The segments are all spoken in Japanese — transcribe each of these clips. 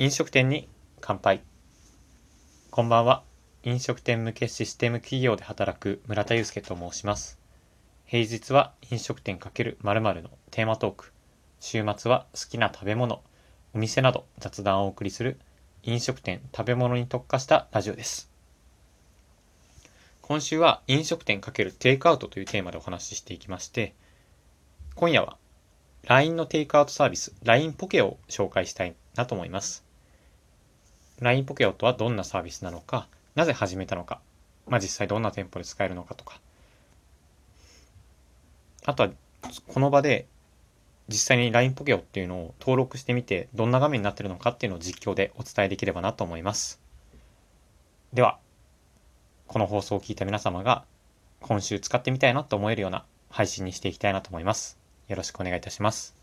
飲食店に乾杯。こんばんは。飲食店向けシステム企業で働く村田祐介と申します。平日は飲食店×〇〇のテーマトーク。週末は好きな食べ物お店など雑談をお送りする飲食店食べ物に特化したラジオです。今週は飲食店×テイクアウトというテーマでお話ししていきまして今夜は LINE のテイクアウトサービス LINE ポケを紹介したいなと思います。LINE ポケオとはどんなサービスなのか、なぜ始めたのか、まあ、実際どんな店舗で使えるのかとか、あとは、この場で実際に LINE ポケオっていうのを登録してみて、どんな画面になってるのかっていうのを実況でお伝えできればなと思います。では、この放送を聞いた皆様が今週使ってみたいなと思えるような配信にしていきたいなと思います。よろしくお願いいたします。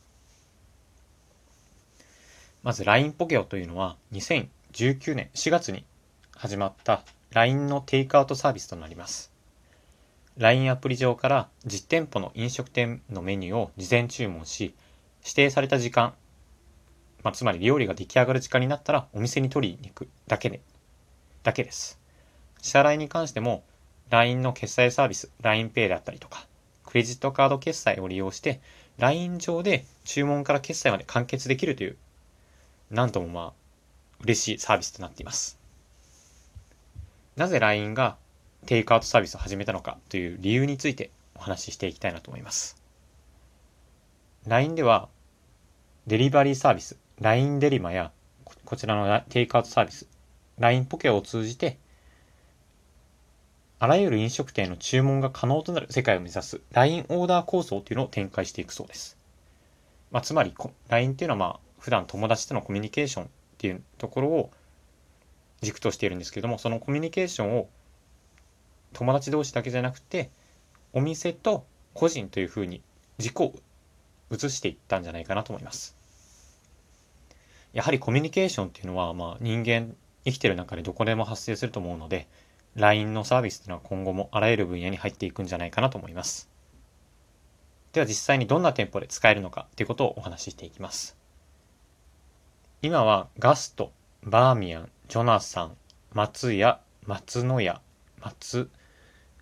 まず LINE ポケオというのは2019年4月に始まった LINE のテイクアウトサービスとなります。LINE アプリ上から実店舗の飲食店のメニューを事前注文し、指定された時間、まあ、つまり料理が出来上がる時間になったらお店に取りに行くだけで、だけです。支払いに関しても LINE の決済サービス、LINEPay であったりとか、クレジットカード決済を利用して LINE 上で注文から決済まで完結できるという、なんともまあ嬉しいサービスとなっています。なぜ LINE がテイクアウトサービスを始めたのかという理由についてお話ししていきたいなと思います。LINE ではデリバリーサービス、LINE デリマやこちらのテイクアウトサービス、LINE ポケを通じてあらゆる飲食店の注文が可能となる世界を目指す LINE オーダー構想というのを展開していくそうです。まあ、つまり LINE っていうのはまあ普段友達とのコミュニケーションっていうところを軸としているんですけどもそのコミュニケーションを友達同士だけじゃなくてお店と個人というふうに軸を移していったんじゃないかなと思います。やはりコミュニケーションっていうのは、まあ、人間生きてる中でどこでも発生すると思うので LINE のサービスっていうのは今後もあらゆる分野に入っていくんじゃないかなと思います。では実際にどんな店舗で使えるのかということをお話ししていきます。今はガスト、バーミヤン、ジョナサン、松屋、松野屋、松、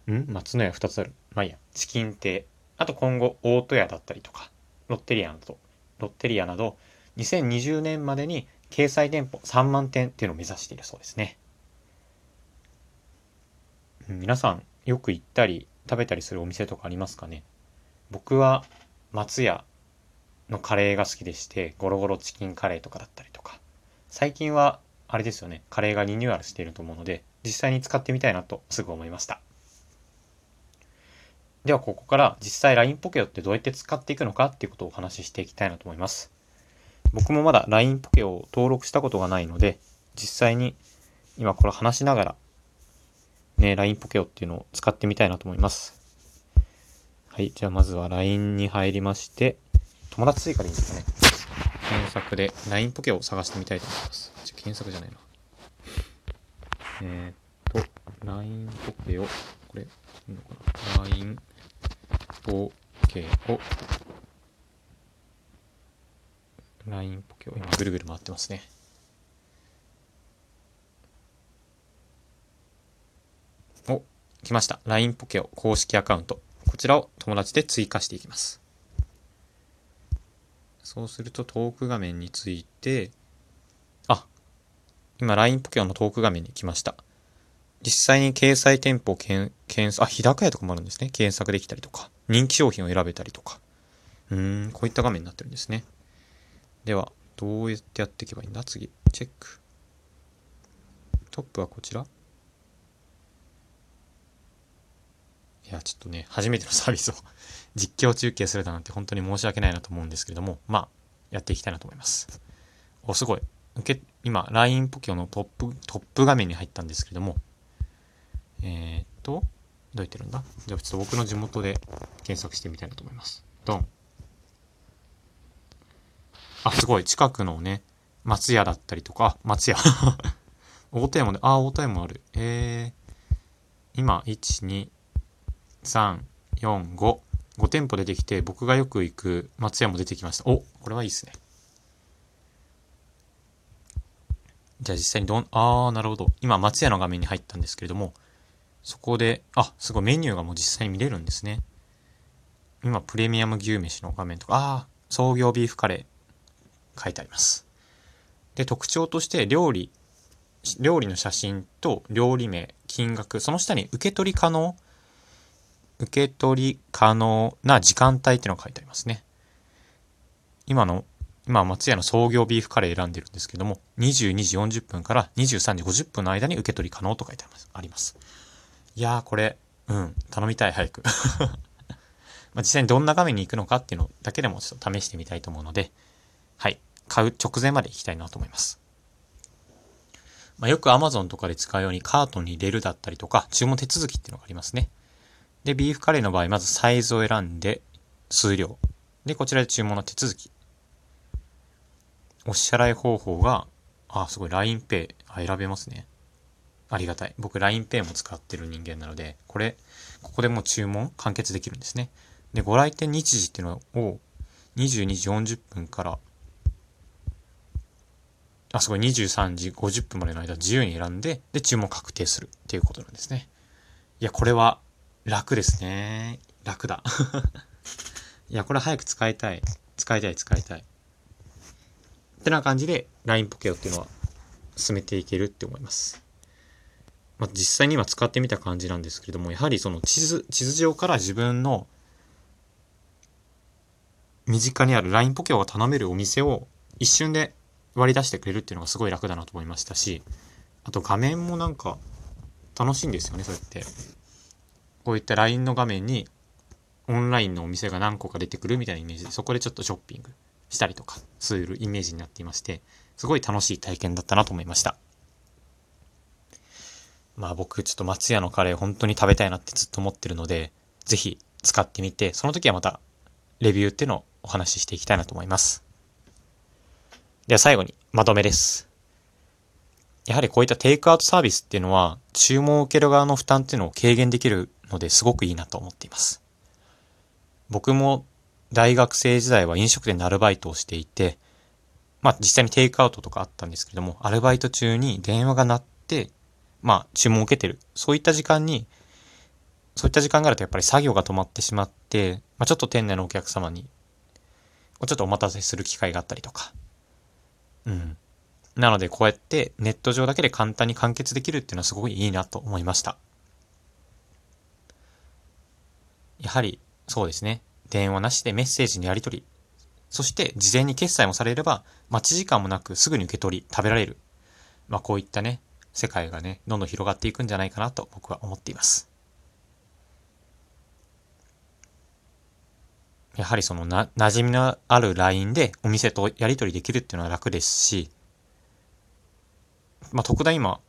ん？松野屋2つある。まあいいや。チキン亭。あと今後、大戸屋だったりとか、ロッテリアなど、ロッテリアなど、2020年までに掲載店舗3万店っていうのを目指しているそうですね。皆さんよく行ったり食べたりするお店とかありますかね？僕は松屋のカレーが好きでしてゴロゴロチキンカレーとかだったりとか最近はあれですよねカレーがリニューアルしていると思うので実際に使ってみたいなとすぐ思いましたではここから実際 LINE ポケオってどうやって使っていくのかっていうことをお話ししていきたいなと思います僕もまだ LINE ポケオを登録したことがないので実際に今これ話しながらね、LINE ポケオっていうのを使ってみたいなと思います。はい。じゃあまずは LINE に入りまして、友達追加でいいんですかね。検索で LINE ポケを探してみたいと思います。ちょ検索じゃないな。えー、っと、LINE ポケを、これ、いいのかな ?LINE ポケを、LINE ポケを今ぐるぐる回ってますね。お、来ました。LINE ポケオ公式アカウント。こちらを友達で追加していきます。そうするとトーク画面について、あ、今 LINE ポケオのトーク画面に来ました。実際に掲載店舗を検索、あ、日高屋とかもあるんですね。検索できたりとか、人気商品を選べたりとか。うーん、こういった画面になってるんですね。では、どうやってやっていけばいいんだ？次。チェック。トップはこちらや、ちょっとね、初めての サービスを 実況中継するだなんて本当に申し訳ないなと思うんですけれども、まあ、やっていきたいなと思います。お、すごい。受け、今、LINE ポケオのトップ、トップ画面に入ったんですけれども、えー、っと、どう言ってるんだ？じゃあちょっと僕の地元で検索してみたいなと思います。ドン。あ、すごい。近くのね、松屋だったりとか、松屋 大戸屋もね、あ、大戸屋もある。えー、今、1、2、3、4、5。5店舗出てきて、僕がよく行く松屋も出てきました。おこれはいいっすね。じゃあ実際にどん、あー、なるほど。今、松屋の画面に入ったんですけれども、そこで、あ、すごいメニューがもう実際に見れるんですね。今、プレミアム牛飯の画面とか、あー、創業ビーフカレー、書いてあります。で、特徴として料理、料理の写真と料理名、金額、その下に受け取り可能、受け取り可能な時間帯っていうのが書いてありますね。今の、今松屋の創業ビーフカレー選んでるんですけども、22時40分から23時50分の間に受け取り可能と書いてあります。いやーこれ、うん、頼みたい、早く。まあ実際にどんな画面に行くのかっていうのだけでもちょっと試してみたいと思うので、はい、買う直前まで行きたいなと思います。まあ、よく Amazon とかで使うようにカートに入れるだったりとか、注文手続きっていうのがありますね。で、ビーフカレーの場合、まずサイズを選んで、数量。で、こちらで注文の手続き。お支払い方法が、あ、すごい、LINEPay。あ、選べますね。ありがたい。僕、LINEPay も使ってる人間なので、これ、ここでもう注文完結できるんですね。で、ご来店日時っていうのを、22時40分からあ、すごい、23時50分までの間自由に選んで、で、注文確定するっていうことなんですね。いや、これは楽ですね。楽だ。いや、これ早く使いたい。使いたい、使いたい。ってな感じで、LINE ポケオっていうのは進めていけるって思います。まあ、実際に今使ってみた感じなんですけれども、やはりその地図、地図上から自分の身近にある LINE ポケオが頼めるお店を一瞬で割り出してくれるっていうのがすごい楽だなと思いましたし、あと画面もなんか楽しいんですよね、そうやって。こういった LINE の画面にオンラインのお店が何個か出てくるみたいなイメージで、そこでちょっとショッピングしたりとかするイメージになっていまして、すごい楽しい体験だったなと思いました。まあ僕ちょっと松屋のカレー本当に食べたいなってずっと思ってるので、ぜひ使ってみて、その時はまたレビューっていうのをお話ししていきたいなと思います。では最後にまとめです。やはりこういったテイクアウトサービスっていうのは、注文を受ける側の負担っていうのを軽減できるのですごくいいなと思っています。僕も大学生時代は飲食店でアルバイトをしていて、まあ実際にテイクアウトとかあったんですけども、アルバイト中に電話が鳴って、まあ注文を受けてる。そういった時間に、そういった時間があるとやっぱり作業が止まってしまって、まあちょっと店内のお客様に、ちょっとお待たせする機会があったりとか、うん。なのでこうやってネット上だけで簡単に完結できるっていうのはすごいいいなと思いました。やはりそうですね。電話なしでメッセージのやり取り。そして事前に決済もされれば待ち時間もなくすぐに受け取り食べられる。まあこういったね、世界がね、どんどん広がっていくんじゃないかなと僕は思っています。やはりそのな、馴染みのある LINE でお店とやり取りできるっていうのは楽ですし、まあ、特段今、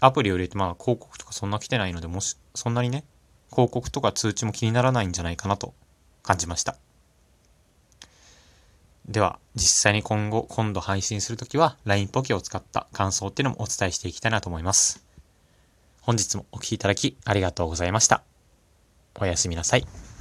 アプリを入れて、まあ、広告とかそんな来てないので、もし、そんなにね、広告とか通知も気にならないんじゃないかなと感じました。では、実際に今後、今度配信するときは、LINE ポケを使った感想っていうのもお伝えしていきたいなと思います。本日もお聴きいただきありがとうございました。おやすみなさい。